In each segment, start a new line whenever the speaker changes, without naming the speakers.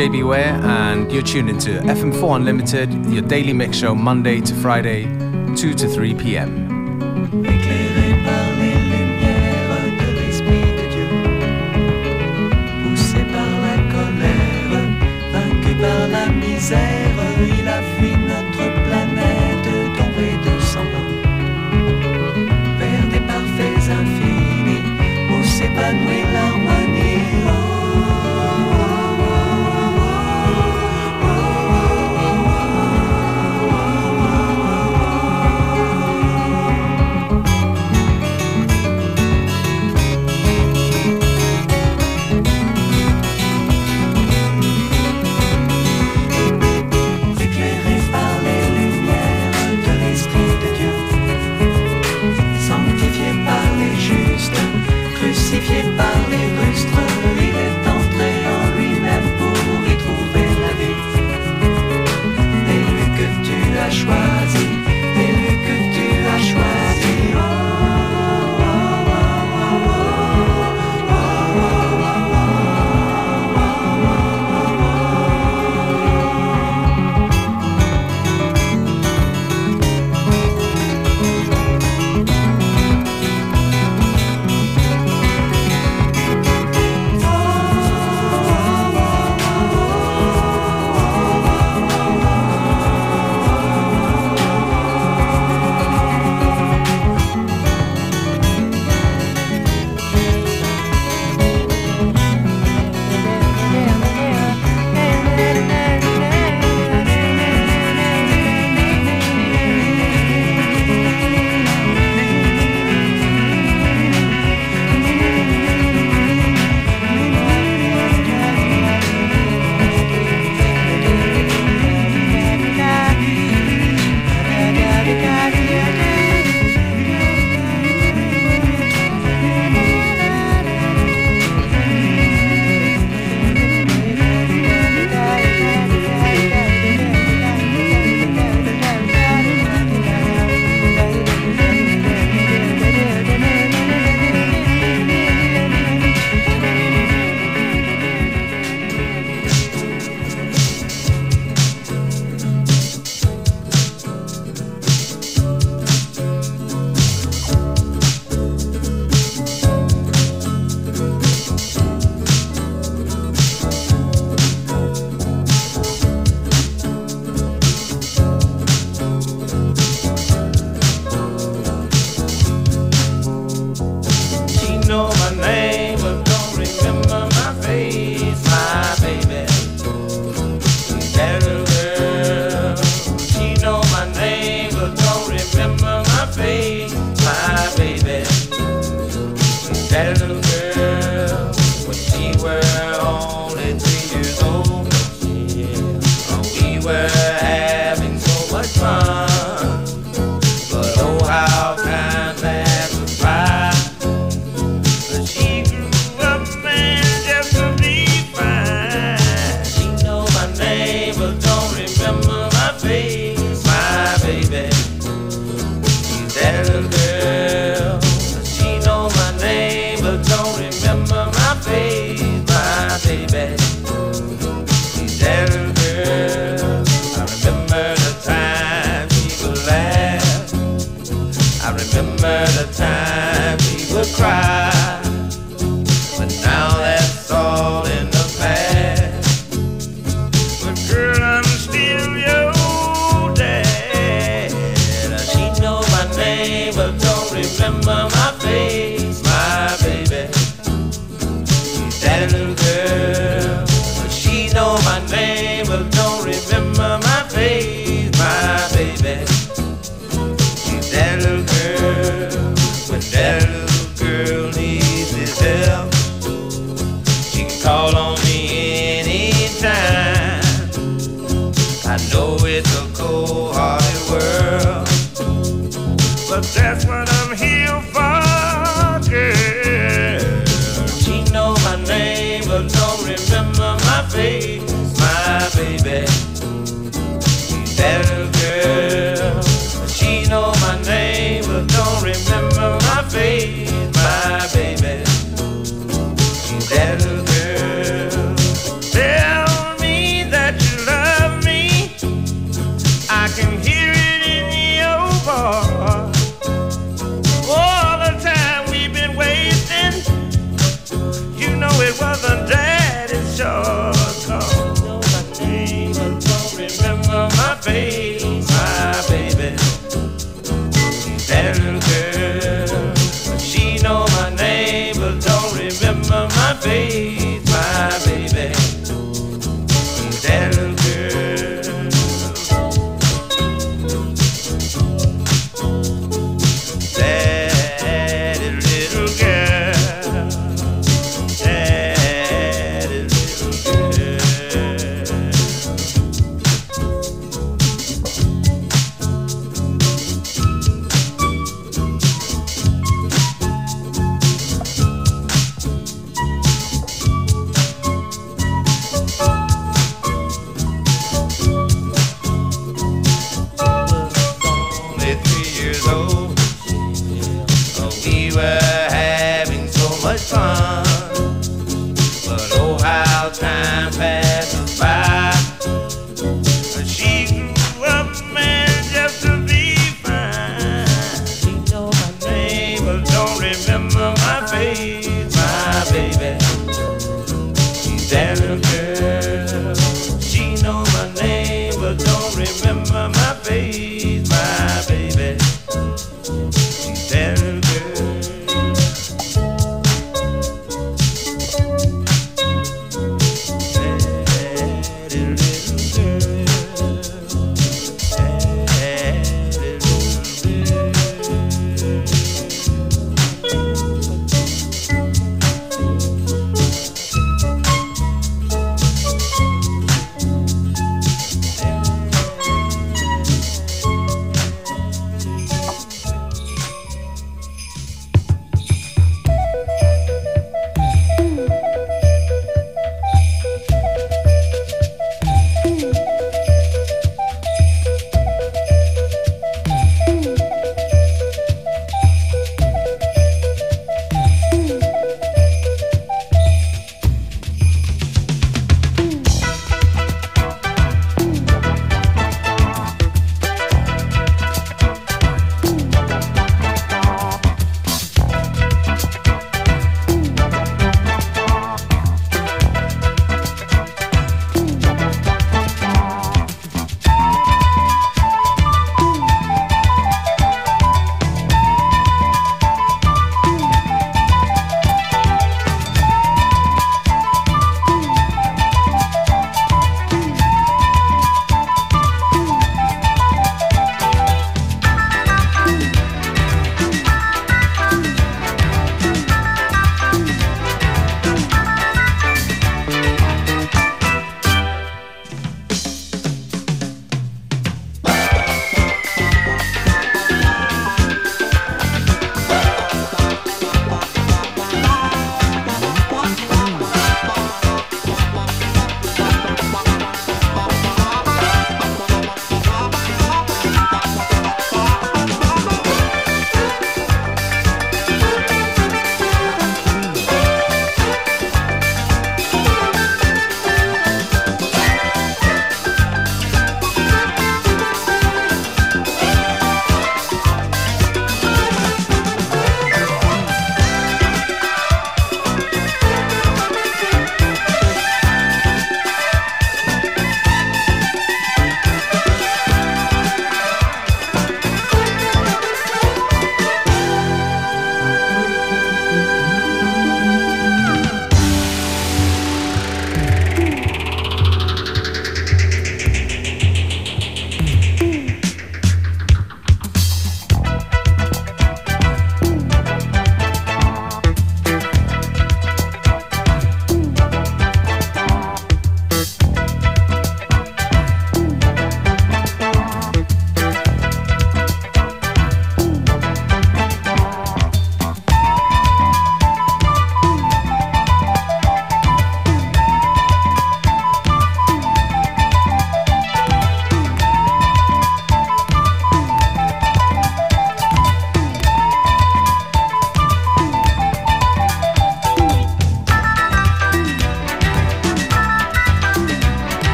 Jb Ware, and you're tuned into FM4 Unlimited, your daily mix show Monday to Friday, 2 to 3 p.m.
il a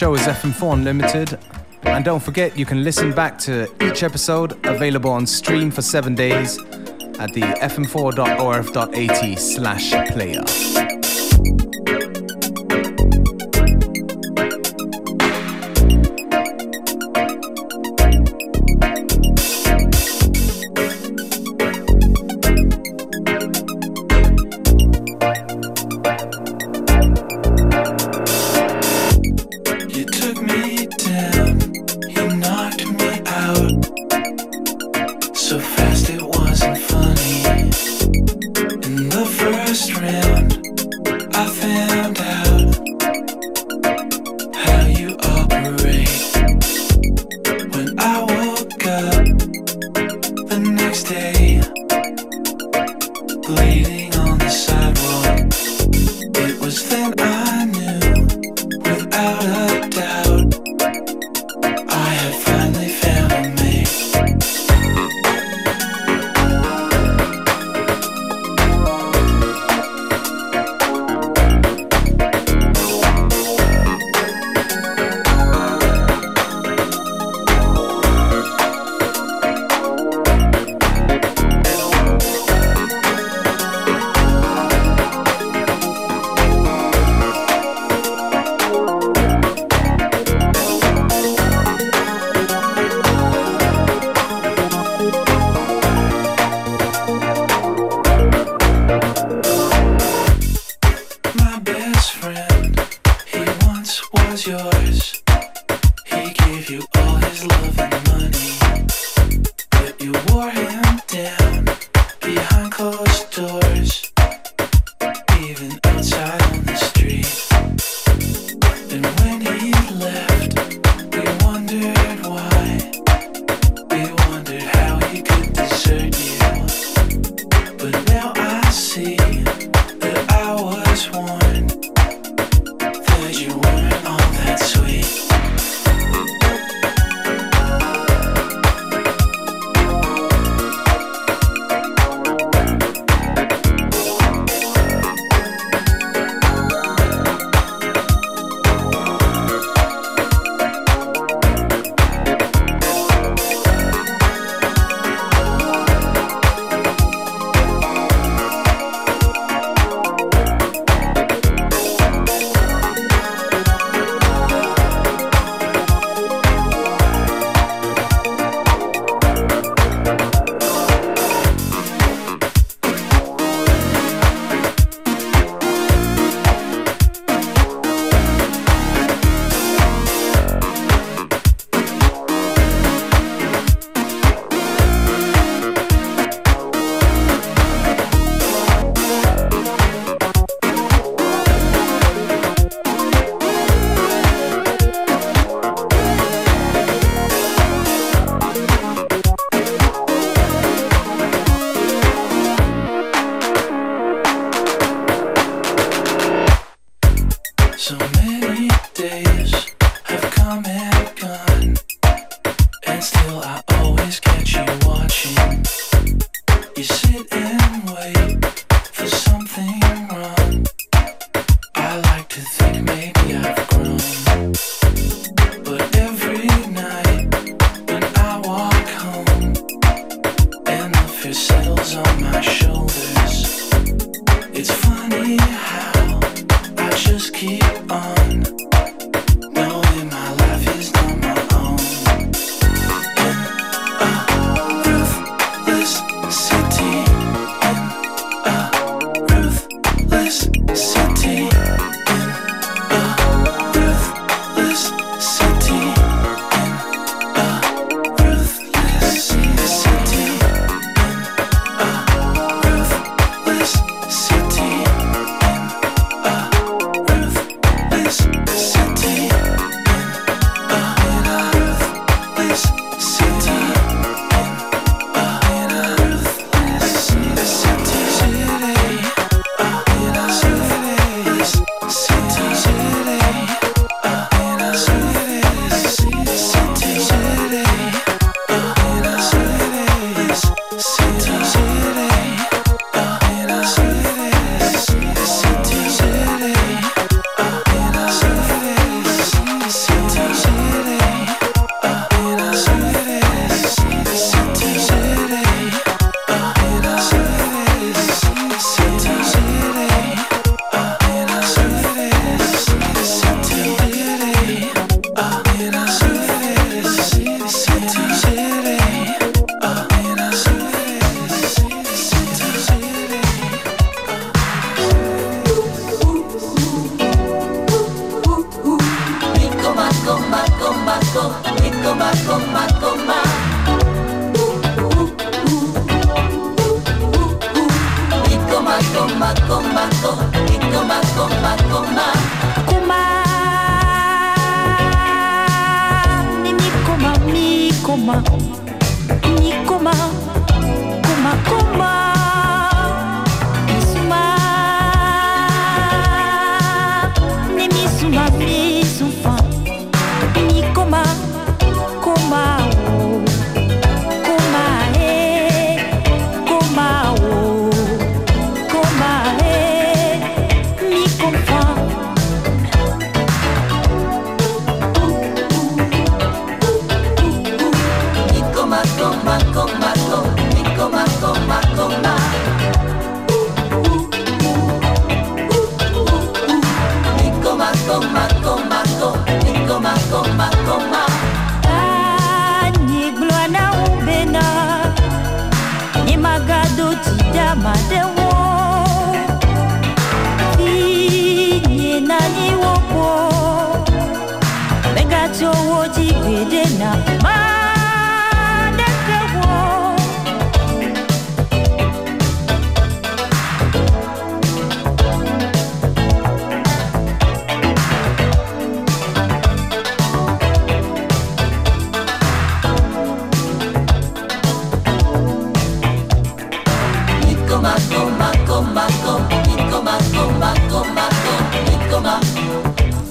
show is FM4 Unlimited. And don't forget, you can listen back to each episode available on stream for seven days at
the fm4.orf.at slash player.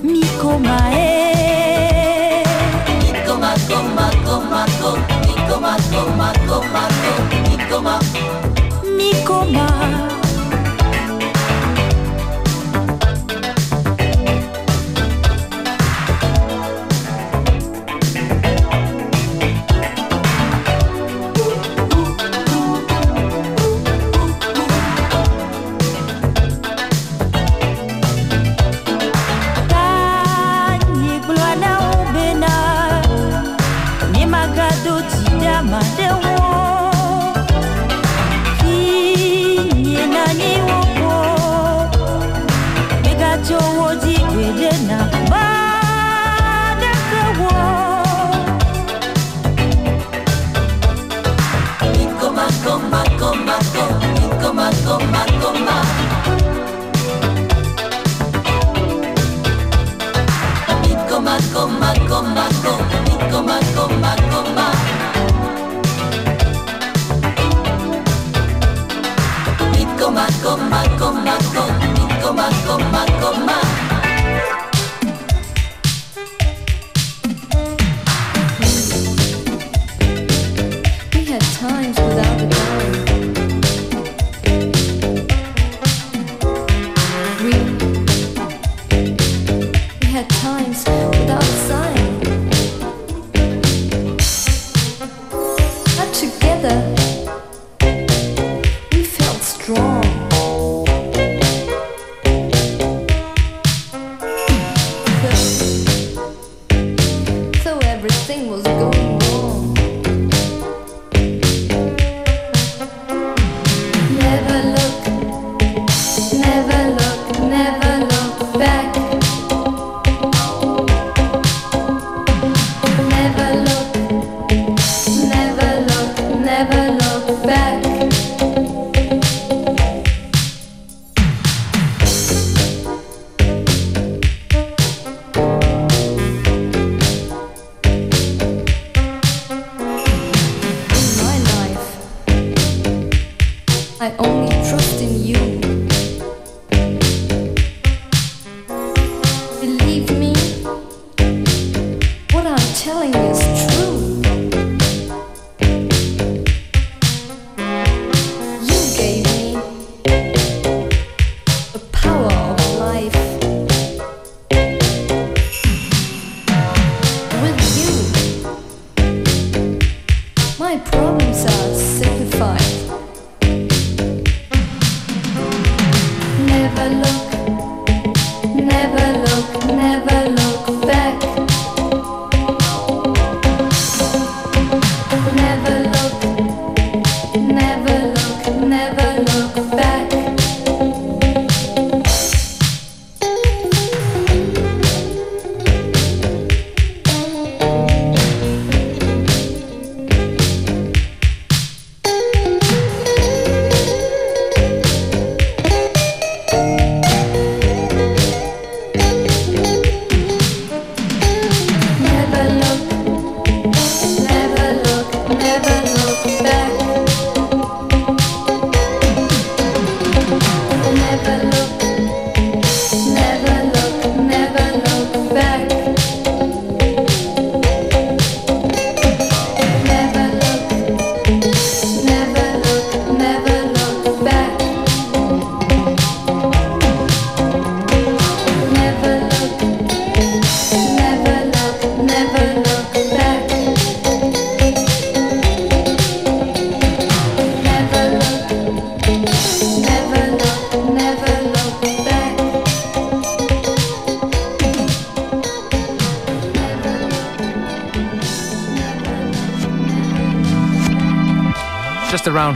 みこまえみこまままみこまこまこまこみこまみこま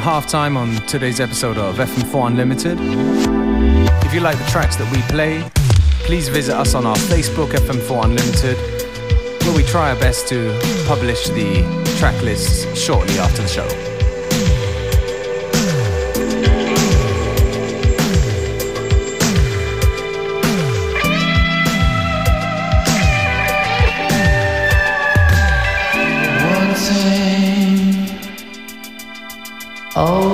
half time on today's episode of FM4 Unlimited. If you like the tracks that we play, please visit us on our Facebook, FM4 Unlimited, where we try our best to publish the track lists shortly after the show.
Oh.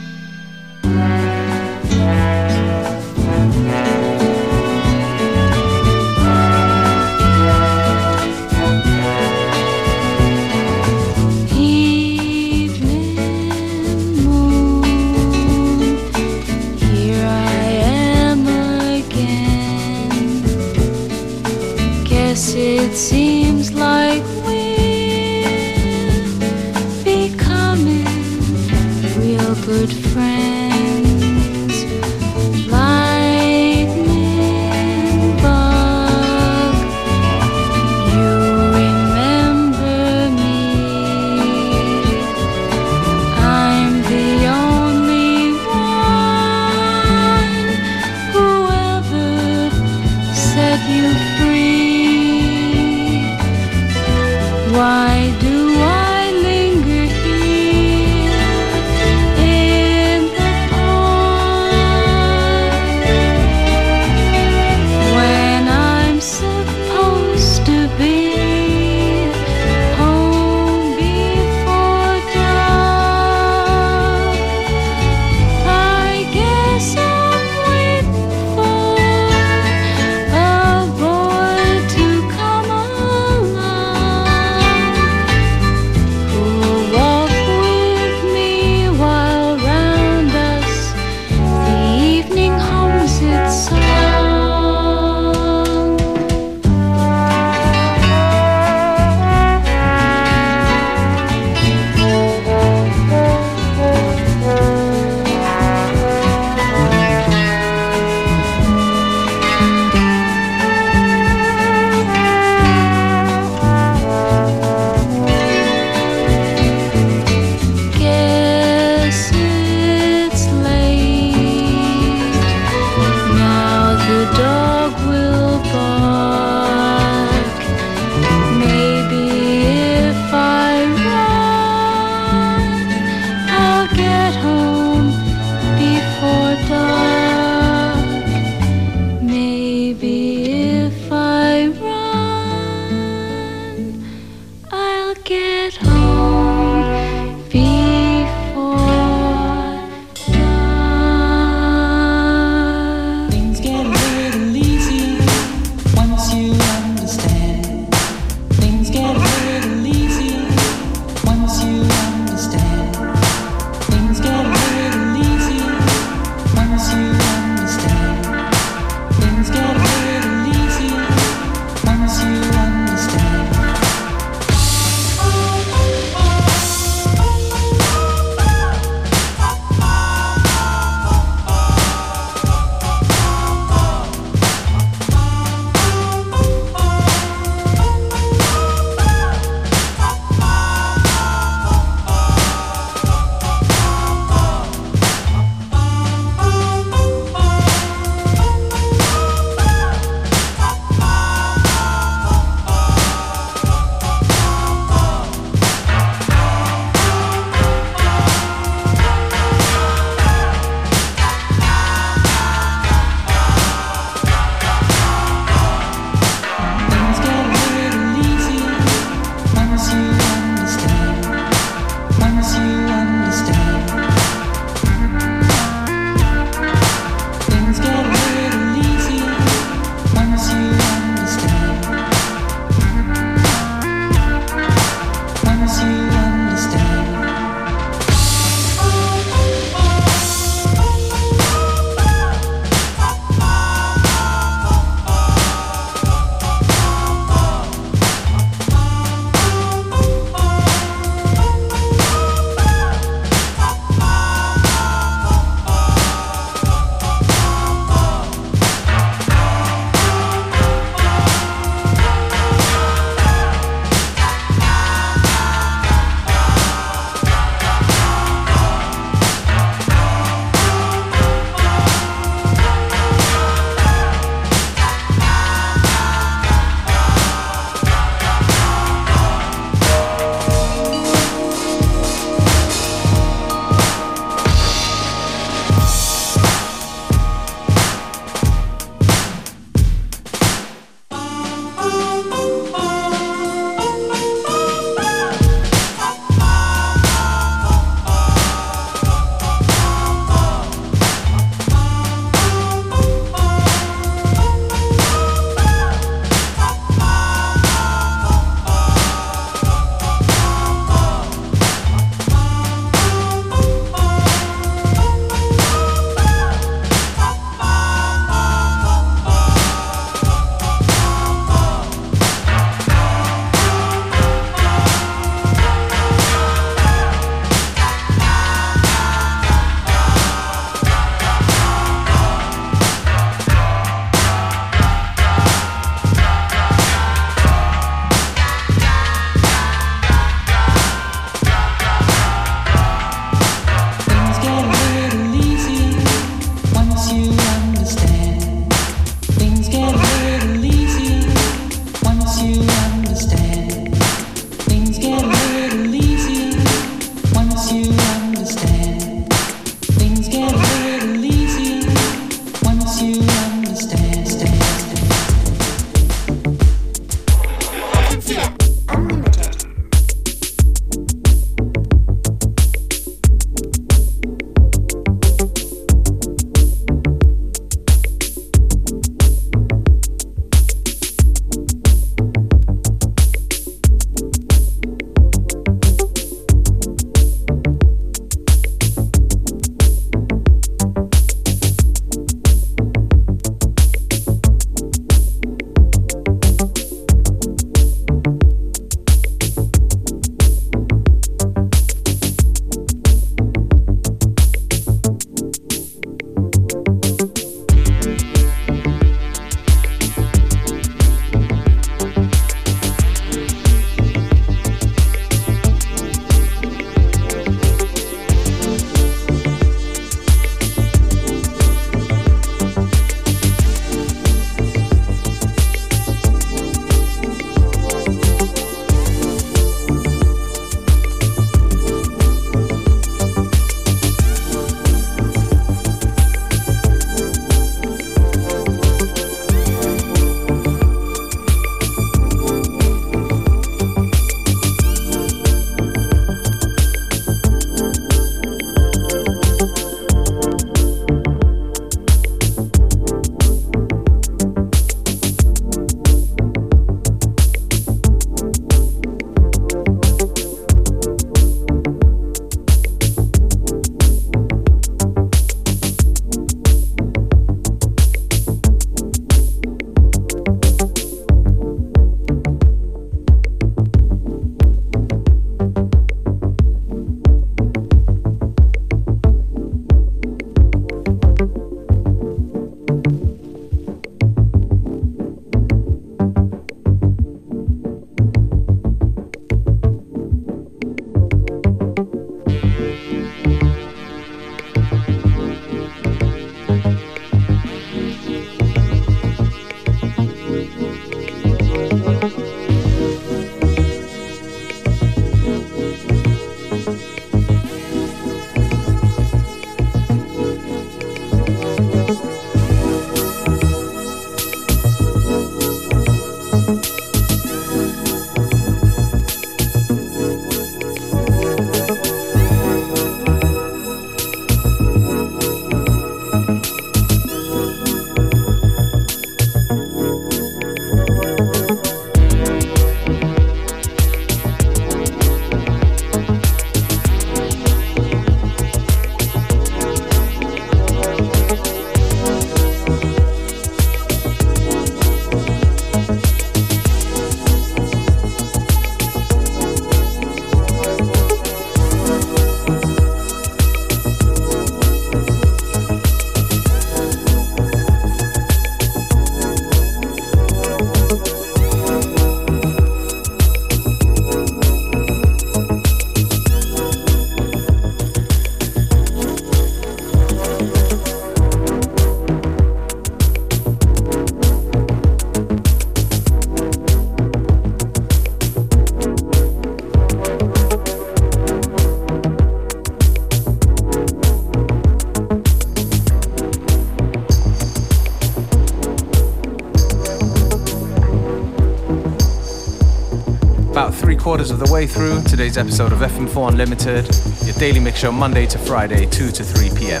Quarters of the way through today's episode of FM4 Unlimited, your daily mix show Monday to Friday, 2 to 3 p.m.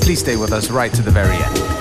Please stay with us right to the very end.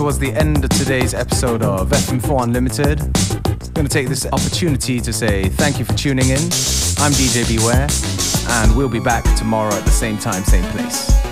Towards the end of today's episode of FM4 Unlimited. I'm going to take this opportunity to say thank you for tuning in. I'm DJ Beware, and we'll be back tomorrow at the same time, same place.